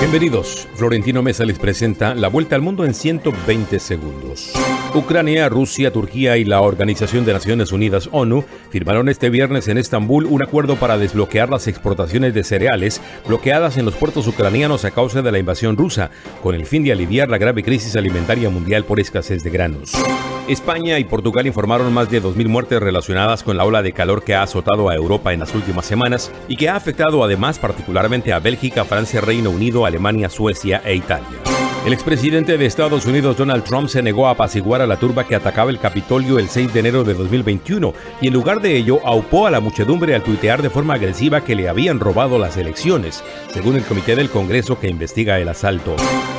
Bienvenidos. Florentino Mesa les presenta la vuelta al mundo en 120 segundos. Ucrania, Rusia, Turquía y la Organización de Naciones Unidas ONU firmaron este viernes en Estambul un acuerdo para desbloquear las exportaciones de cereales bloqueadas en los puertos ucranianos a causa de la invasión rusa, con el fin de aliviar la grave crisis alimentaria mundial por escasez de granos. España y Portugal informaron más de 2.000 muertes relacionadas con la ola de calor que ha azotado a Europa en las últimas semanas y que ha afectado además particularmente a Bélgica, Francia, Reino Unido, Alemania, Suecia e Italia. El expresidente de Estados Unidos Donald Trump se negó a apaciguar a la turba que atacaba el Capitolio el 6 de enero de 2021 y en lugar de ello aupó a la muchedumbre al tuitear de forma agresiva que le habían robado las elecciones, según el comité del Congreso que investiga el asalto.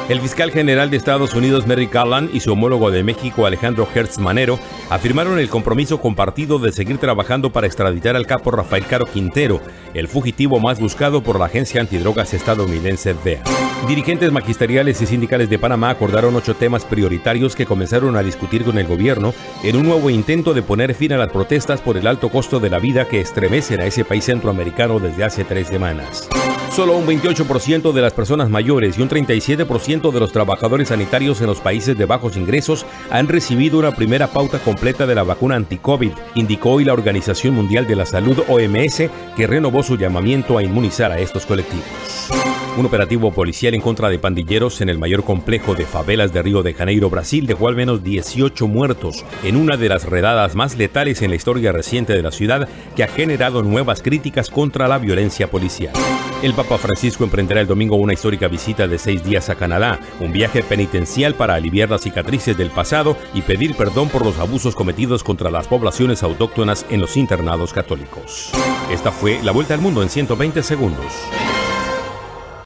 El fiscal general de Estados Unidos Merrick Garland y su homólogo de México Alejandro Hertz Manero afirmaron el compromiso compartido de seguir trabajando para extraditar al capo Rafael Caro Quintero, el fugitivo más buscado por la agencia antidrogas estadounidense DEA. Dirigentes magisteriales y sindicales de Panamá acordaron ocho temas prioritarios que comenzaron a discutir con el gobierno en un nuevo intento de poner fin a las protestas por el alto costo de la vida que estremecen a ese país centroamericano desde hace tres semanas. Solo un 28% de las personas mayores y un 37% de los trabajadores sanitarios en los países de bajos ingresos han recibido una primera pauta completa de la vacuna anti-COVID, indicó hoy la Organización Mundial de la Salud OMS, que renovó su llamamiento a inmunizar a estos colectivos. Un operativo policial en contra de pandilleros en el mayor complejo de favelas de Río de Janeiro, Brasil, dejó al menos 18 muertos en una de las redadas más letales en la historia reciente de la ciudad que ha generado nuevas críticas contra la violencia policial. El Papa Francisco emprenderá el domingo una histórica visita de seis días a Canadá, un viaje penitencial para aliviar las cicatrices del pasado y pedir perdón por los abusos cometidos contra las poblaciones autóctonas en los internados católicos. Esta fue la vuelta al mundo en 120 segundos.